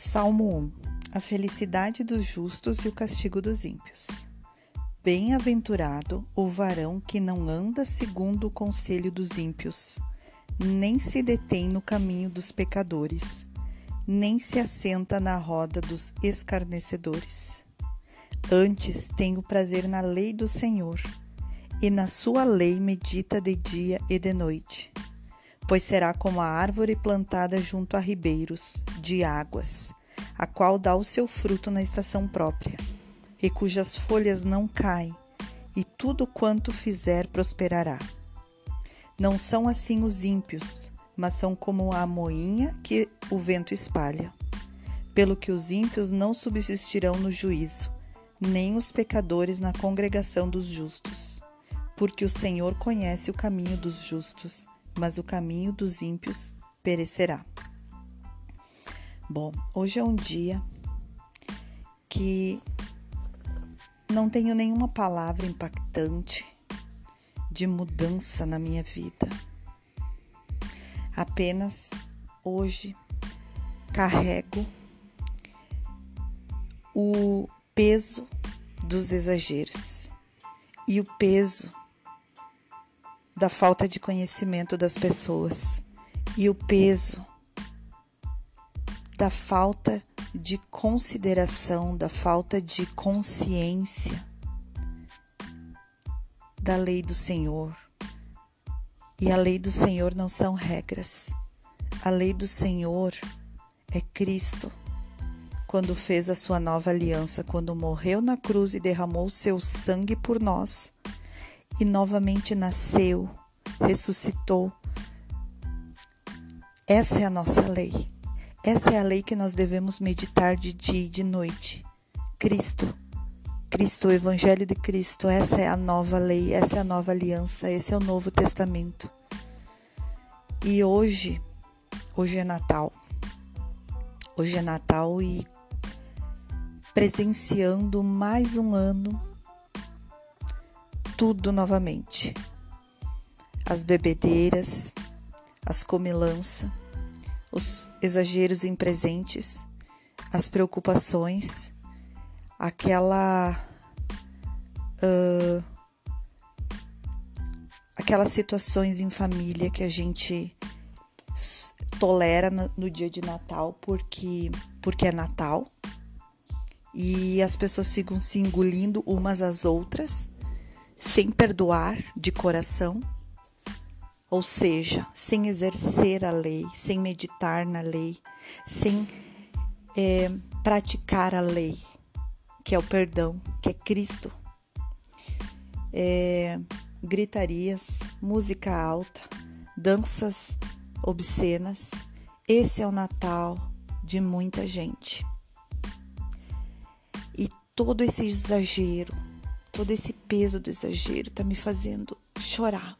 Salmo 1 A felicidade dos justos e o castigo dos ímpios. Bem-aventurado o varão que não anda segundo o conselho dos ímpios, nem se detém no caminho dos pecadores, nem se assenta na roda dos escarnecedores. Antes tem o prazer na lei do Senhor, e na sua lei medita de dia e de noite pois será como a árvore plantada junto a ribeiros de águas, a qual dá o seu fruto na estação própria, e cujas folhas não caem, e tudo quanto fizer prosperará. Não são assim os ímpios, mas são como a moinha que o vento espalha. Pelo que os ímpios não subsistirão no juízo, nem os pecadores na congregação dos justos. Porque o Senhor conhece o caminho dos justos mas o caminho dos ímpios perecerá. Bom, hoje é um dia que não tenho nenhuma palavra impactante de mudança na minha vida. Apenas hoje carrego o peso dos exageros e o peso da falta de conhecimento das pessoas e o peso da falta de consideração, da falta de consciência da lei do Senhor. E a lei do Senhor não são regras. A lei do Senhor é Cristo, quando fez a sua nova aliança, quando morreu na cruz e derramou seu sangue por nós e novamente nasceu, ressuscitou. Essa é a nossa lei. Essa é a lei que nós devemos meditar de dia e de noite. Cristo. Cristo, o Evangelho de Cristo. Essa é a nova lei, essa é a nova aliança, esse é o Novo Testamento. E hoje, hoje é Natal. Hoje é Natal e presenciando mais um ano tudo novamente. As bebedeiras, as comilança, os exageros em presentes, as preocupações, aquela uh, aquelas situações em família que a gente tolera no, no, dia de Natal porque porque é Natal e as pessoas ficam se engolindo umas às outras sem perdoar de coração, ou seja, sem exercer a lei, sem meditar na lei, sem é, praticar a lei, que é o perdão, que é Cristo. É, gritarias, música alta, danças obscenas. Esse é o Natal de muita gente. E todo esse exagero, Todo esse peso do exagero está me fazendo chorar.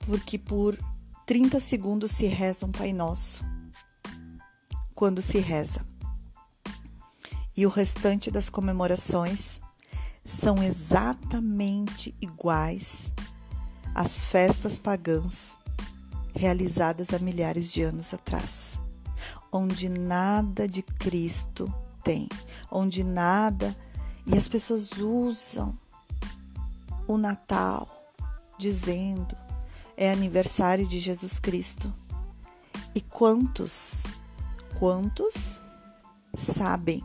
Porque por 30 segundos se reza um Pai Nosso. Quando se reza. E o restante das comemorações são exatamente iguais às festas pagãs realizadas há milhares de anos atrás, onde nada de Cristo tem, onde nada, e as pessoas usam o Natal dizendo é aniversário de Jesus Cristo. E quantos, quantos sabem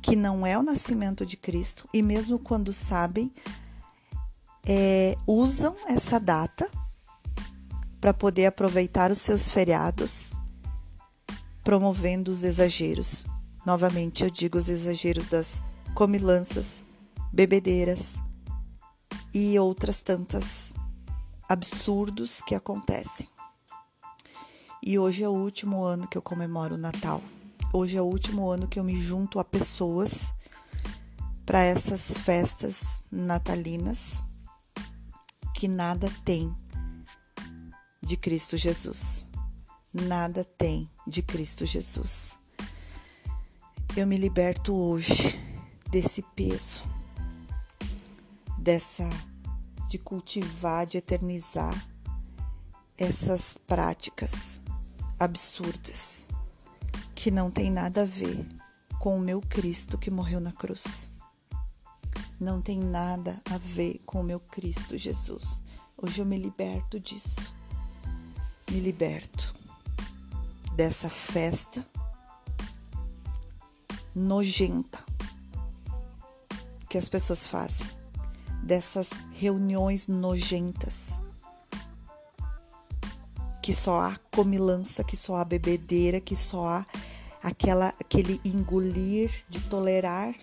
que não é o nascimento de Cristo e mesmo quando sabem, é, usam essa data para poder aproveitar os seus feriados promovendo os exageros. Novamente eu digo os exageros das comilanças, bebedeiras e outras tantas absurdos que acontecem. E hoje é o último ano que eu comemoro o Natal. Hoje é o último ano que eu me junto a pessoas para essas festas natalinas que nada tem de Cristo Jesus nada tem de Cristo Jesus. Eu me liberto hoje desse peso, dessa de cultivar, de eternizar essas práticas absurdas que não tem nada a ver com o meu Cristo que morreu na cruz. Não tem nada a ver com o meu Cristo Jesus. Hoje eu me liberto disso. Me liberto dessa festa nojenta que as pessoas fazem, dessas reuniões nojentas, que só há comilança, que só há bebedeira, que só há aquela, aquele engolir de tolerar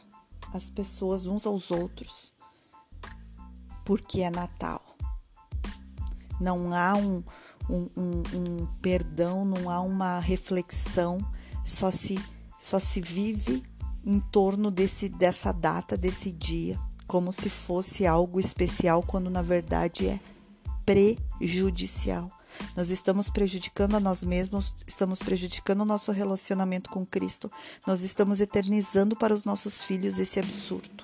as pessoas uns aos outros, porque é Natal. Não há um, um, um, um perdão, não há uma reflexão, só se, só se vive em torno desse, dessa data, desse dia, como se fosse algo especial, quando na verdade é prejudicial. Nós estamos prejudicando a nós mesmos, estamos prejudicando o nosso relacionamento com Cristo, nós estamos eternizando para os nossos filhos esse absurdo.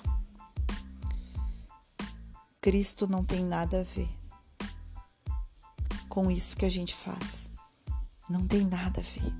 Cristo não tem nada a ver com isso que a gente faz. Não tem nada a ver.